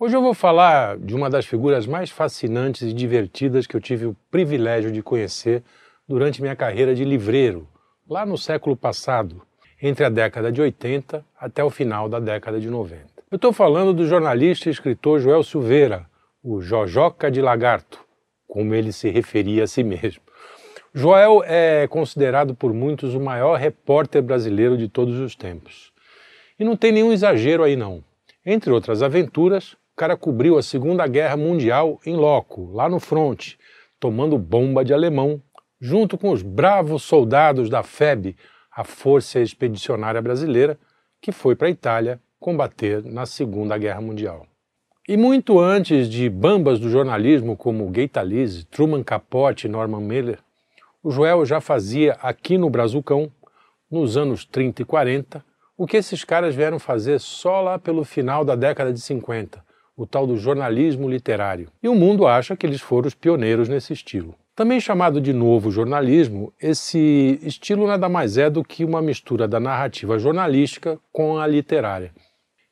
Hoje eu vou falar de uma das figuras mais fascinantes e divertidas que eu tive o privilégio de conhecer durante minha carreira de livreiro, lá no século passado, entre a década de 80 até o final da década de 90. Eu estou falando do jornalista e escritor Joel Silveira, o Jojoca de Lagarto, como ele se referia a si mesmo. Joel é considerado por muitos o maior repórter brasileiro de todos os tempos. E não tem nenhum exagero aí não. Entre outras aventuras, cara cobriu a Segunda Guerra Mundial em loco, lá no fronte, tomando bomba de alemão, junto com os bravos soldados da FEB, a Força Expedicionária Brasileira, que foi para a Itália combater na Segunda Guerra Mundial. E muito antes de bambas do jornalismo como Gaitalize, Truman Capote e Norman Mailer, o Joel já fazia aqui no Brazucão, nos anos 30 e 40, o que esses caras vieram fazer só lá pelo final da década de 50, o tal do jornalismo literário. E o mundo acha que eles foram os pioneiros nesse estilo. Também chamado de novo jornalismo, esse estilo nada mais é do que uma mistura da narrativa jornalística com a literária.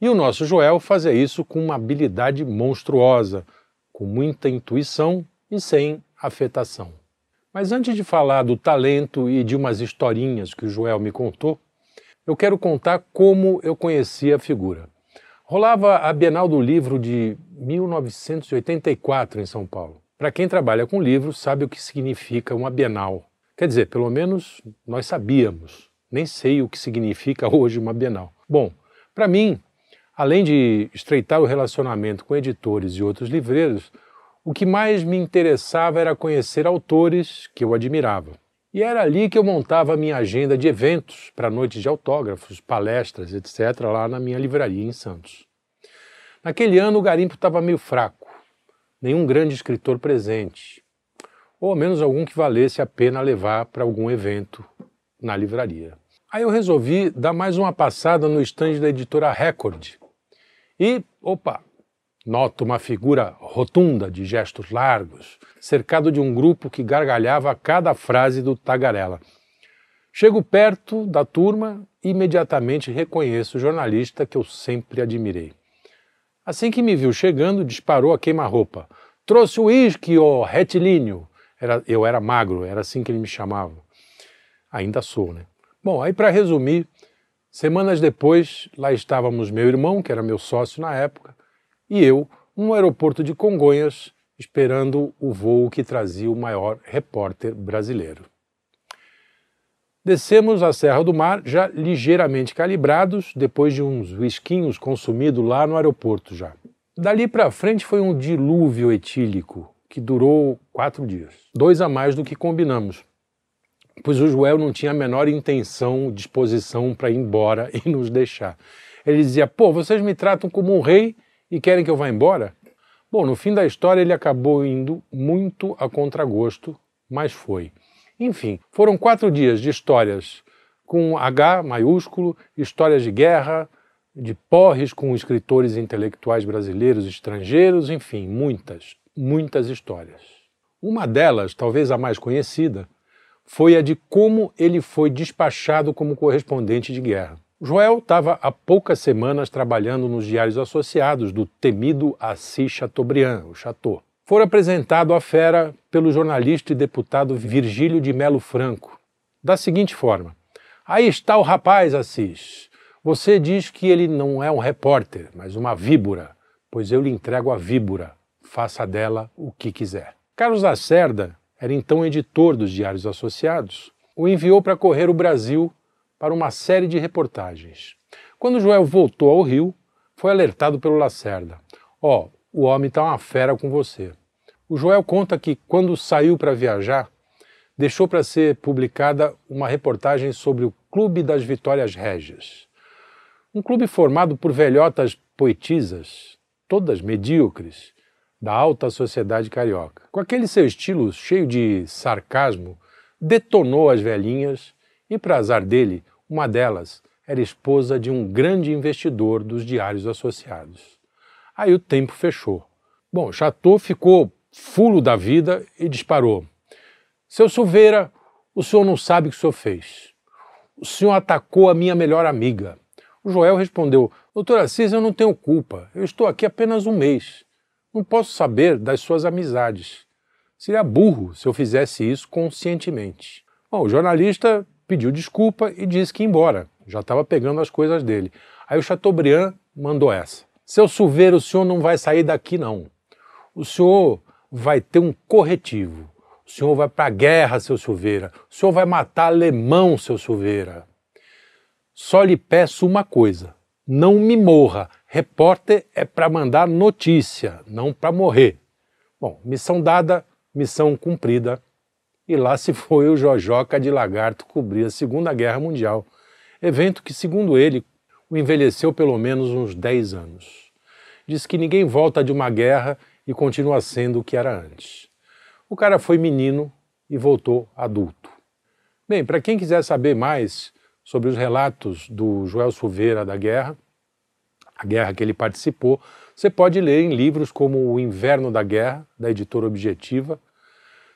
E o nosso Joel fazia isso com uma habilidade monstruosa, com muita intuição e sem afetação. Mas antes de falar do talento e de umas historinhas que o Joel me contou, eu quero contar como eu conheci a figura. Rolava a Bienal do Livro de 1984 em São Paulo. Para quem trabalha com livros, sabe o que significa uma Bienal. Quer dizer, pelo menos nós sabíamos. Nem sei o que significa hoje uma Bienal. Bom, para mim, além de estreitar o relacionamento com editores e outros livreiros, o que mais me interessava era conhecer autores que eu admirava. E era ali que eu montava a minha agenda de eventos para noites de autógrafos, palestras, etc., lá na minha livraria em Santos. Naquele ano o garimpo estava meio fraco, nenhum grande escritor presente, ou ao menos algum que valesse a pena levar para algum evento na livraria. Aí eu resolvi dar mais uma passada no estande da editora Record. E, opa, Noto uma figura rotunda de gestos largos, cercado de um grupo que gargalhava a cada frase do tagarela. Chego perto da turma e imediatamente reconheço o jornalista que eu sempre admirei. Assim que me viu chegando, disparou a queima-roupa. Trouxe o uísque, ô retilíneo. Era, eu era magro, era assim que ele me chamava. Ainda sou, né? Bom, aí para resumir, semanas depois, lá estávamos meu irmão, que era meu sócio na época, e eu no aeroporto de Congonhas, esperando o voo que trazia o maior repórter brasileiro. Descemos a Serra do Mar já ligeiramente calibrados, depois de uns whiskinhos consumidos lá no aeroporto já. Dali para frente foi um dilúvio etílico que durou quatro dias, dois a mais do que combinamos, pois o Joel não tinha a menor intenção, disposição para ir embora e nos deixar. Ele dizia: pô, vocês me tratam como um rei e querem que eu vá embora? Bom, no fim da história ele acabou indo muito a contragosto, mas foi. Enfim, foram quatro dias de histórias com H maiúsculo, histórias de guerra, de porres com escritores intelectuais brasileiros e estrangeiros, enfim, muitas, muitas histórias. Uma delas, talvez a mais conhecida, foi a de como ele foi despachado como correspondente de guerra. Joel estava há poucas semanas trabalhando nos diários associados do temido Assis Chateaubriand, o Chateau. Foi apresentado à fera pelo jornalista e deputado Virgílio de Melo Franco, da seguinte forma: Aí está o rapaz, Assis. Você diz que ele não é um repórter, mas uma víbora, pois eu lhe entrego a víbora. Faça dela o que quiser. Carlos Lacerda era então editor dos Diários Associados. O enviou para correr o Brasil para uma série de reportagens. Quando Joel voltou ao Rio, foi alertado pelo Lacerda: Ó, oh, o homem está uma fera com você. O Joel conta que, quando saiu para viajar, deixou para ser publicada uma reportagem sobre o Clube das Vitórias Régias. Um clube formado por velhotas poetisas, todas medíocres, da alta sociedade carioca. Com aquele seu estilo cheio de sarcasmo, detonou as velhinhas e, para azar dele, uma delas era esposa de um grande investidor dos diários associados. Aí o tempo fechou. Bom, Chateau ficou fulo da vida e disparou. Seu Silveira, o senhor não sabe o que o senhor fez. O senhor atacou a minha melhor amiga. O Joel respondeu: Doutor Assis, eu não tenho culpa. Eu estou aqui apenas um mês. Não posso saber das suas amizades. Seria burro se eu fizesse isso conscientemente. Bom, o jornalista pediu desculpa e disse que ia embora. Já estava pegando as coisas dele. Aí o Chateaubriand mandou essa. Seu Silveira, o senhor não vai sair daqui, não. O senhor vai ter um corretivo. O senhor vai para a guerra, seu Silveira. O senhor vai matar alemão, seu Silveira. Só lhe peço uma coisa: não me morra. Repórter é para mandar notícia, não para morrer. Bom, missão dada, missão cumprida. E lá se foi o Jojoca de Lagarto cobrir a Segunda Guerra Mundial, evento que, segundo ele, o envelheceu pelo menos uns 10 anos. Diz que ninguém volta de uma guerra e continua sendo o que era antes. O cara foi menino e voltou adulto. Bem, para quem quiser saber mais sobre os relatos do Joel Silveira da guerra, a guerra que ele participou, você pode ler em livros como O Inverno da Guerra, da editora Objetiva,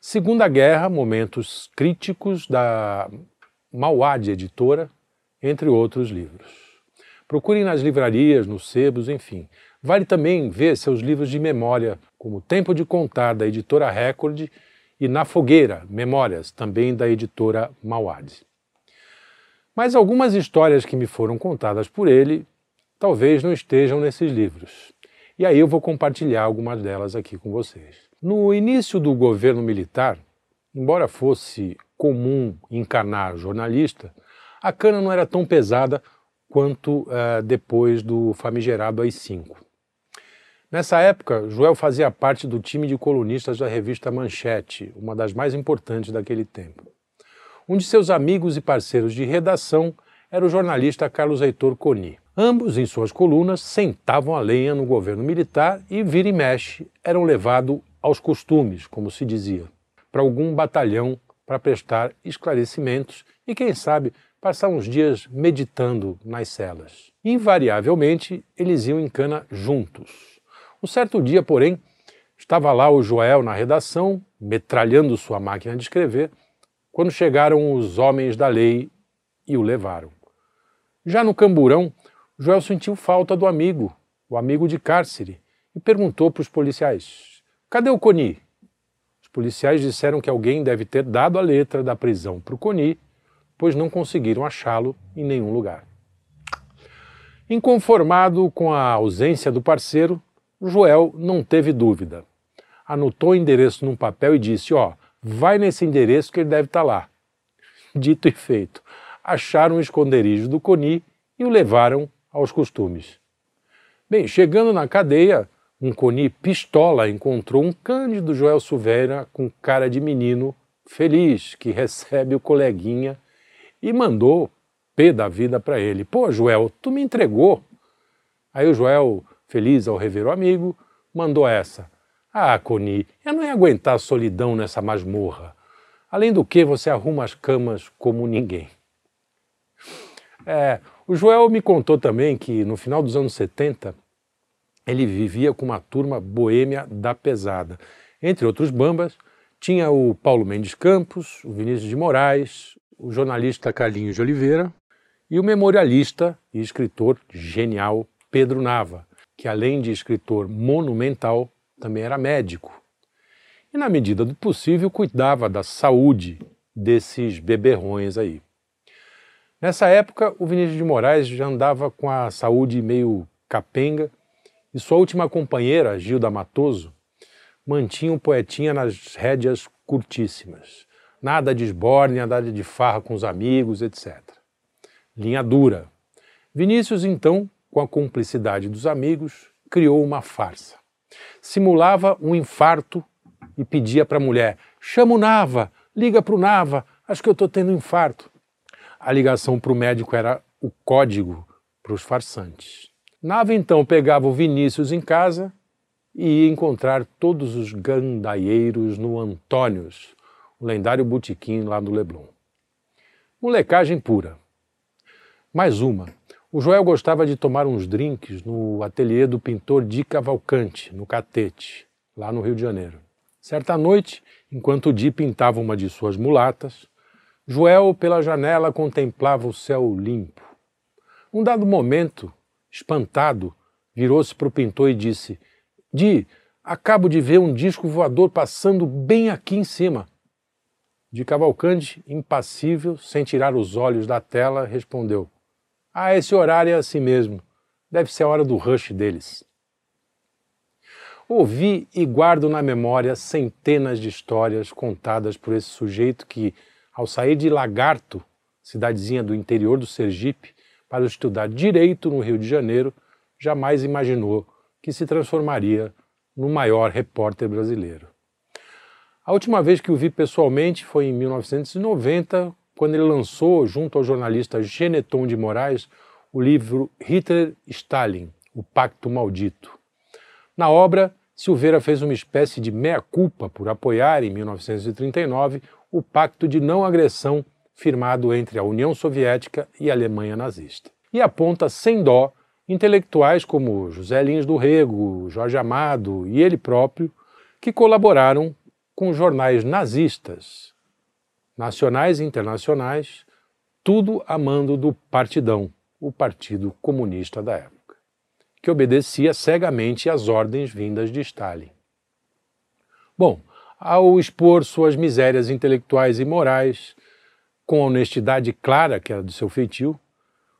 Segunda Guerra, Momentos Críticos, da Mauad Editora, entre outros livros. Procurem nas livrarias, nos sebos, enfim. Vale também ver seus livros de memória, como Tempo de Contar, da editora Record, e Na Fogueira, Memórias, também da editora Mauad. Mas algumas histórias que me foram contadas por ele talvez não estejam nesses livros. E aí eu vou compartilhar algumas delas aqui com vocês. No início do governo militar, embora fosse comum encarnar jornalista, a cana não era tão pesada quanto uh, depois do famigerado AI-5. Nessa época, Joel fazia parte do time de colunistas da revista Manchete, uma das mais importantes daquele tempo. Um de seus amigos e parceiros de redação era o jornalista Carlos Heitor Coni. Ambos, em suas colunas, sentavam a lenha no governo militar e, vira e mexe, eram levados aos costumes, como se dizia, para algum batalhão para prestar esclarecimentos e, quem sabe, passar uns dias meditando nas celas. Invariavelmente, eles iam em cana juntos. Um certo dia, porém, estava lá o Joel na redação, metralhando sua máquina de escrever, quando chegaram os homens da lei e o levaram. Já no camburão, Joel sentiu falta do amigo, o amigo de cárcere, e perguntou para os policiais: Cadê o Coni? Os policiais disseram que alguém deve ter dado a letra da prisão para o Coni, pois não conseguiram achá-lo em nenhum lugar. Inconformado com a ausência do parceiro, Joel não teve dúvida. Anotou o endereço num papel e disse: Ó, oh, vai nesse endereço que ele deve estar tá lá. Dito e feito, acharam o esconderijo do Coni e o levaram aos costumes. Bem, chegando na cadeia, um coni pistola encontrou um Cândido Joel Silveira com cara de menino feliz que recebe o coleguinha e mandou pé da vida para ele. Pô, Joel, tu me entregou. Aí o Joel, feliz ao rever o amigo, mandou essa. Ah, Coni, eu não ia aguentar a solidão nessa masmorra. Além do que, você arruma as camas como ninguém. É, o Joel me contou também que no final dos anos 70 ele vivia com uma turma boêmia da pesada. Entre outros bambas, tinha o Paulo Mendes Campos, o Vinícius de Moraes, o jornalista Carlinhos de Oliveira e o memorialista e escritor genial Pedro Nava, que além de escritor monumental, também era médico. E na medida do possível cuidava da saúde desses beberrões aí. Nessa época, o Vinícius de Moraes já andava com a saúde meio capenga e sua última companheira, Gilda Matoso, mantinha o poetinha nas rédeas curtíssimas. Nada de esbórnia, nada de farra com os amigos, etc. Linha dura. Vinícius, então, com a cumplicidade dos amigos, criou uma farsa. Simulava um infarto e pedia para a mulher: chama o Nava, liga para o Nava, acho que eu estou tendo um infarto a ligação para o médico era o código para os farsantes. Nava então pegava o Vinícius em casa e ia encontrar todos os gandaieiros no Antônios, o lendário botequim lá do Leblon. Molecagem pura. Mais uma. O Joel gostava de tomar uns drinks no ateliê do pintor Di Cavalcante, no Catete, lá no Rio de Janeiro. Certa noite, enquanto Di pintava uma de suas mulatas, Joel, pela janela, contemplava o céu limpo. Num dado momento, espantado, virou-se para o pintor e disse: Di, acabo de ver um disco voador passando bem aqui em cima. De Cavalcante, impassível, sem tirar os olhos da tela, respondeu: Ah, esse horário é assim mesmo. Deve ser a hora do rush deles. Ouvi e guardo na memória centenas de histórias contadas por esse sujeito que, ao sair de Lagarto, cidadezinha do interior do Sergipe, para estudar direito no Rio de Janeiro, jamais imaginou que se transformaria no maior repórter brasileiro. A última vez que o vi pessoalmente foi em 1990, quando ele lançou, junto ao jornalista Geneton de Moraes, o livro Hitler-Stalin, O Pacto Maldito. Na obra, Silveira fez uma espécie de meia-culpa por apoiar, em 1939, o pacto de não agressão firmado entre a União Soviética e a Alemanha nazista. E aponta sem dó intelectuais como José Lins do Rego, Jorge Amado e ele próprio, que colaboraram com jornais nazistas, nacionais e internacionais, tudo a mando do Partidão, o Partido Comunista da época, que obedecia cegamente às ordens vindas de Stalin. Bom, ao expor suas misérias intelectuais e morais, com a honestidade clara que era do seu feitio,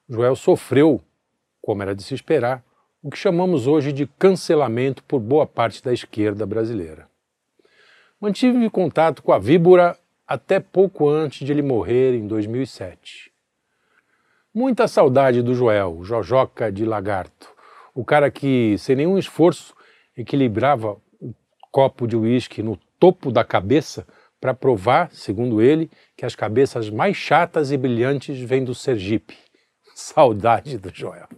Joel sofreu como era de se esperar, o que chamamos hoje de cancelamento por boa parte da esquerda brasileira. Mantive contato com a víbora até pouco antes de ele morrer em 2007. Muita saudade do Joel, Jojoca de Lagarto, o cara que, sem nenhum esforço, equilibrava o copo de uísque no topo da cabeça para provar, segundo ele, que as cabeças mais chatas e brilhantes vêm do Sergipe. Saudade do Joel.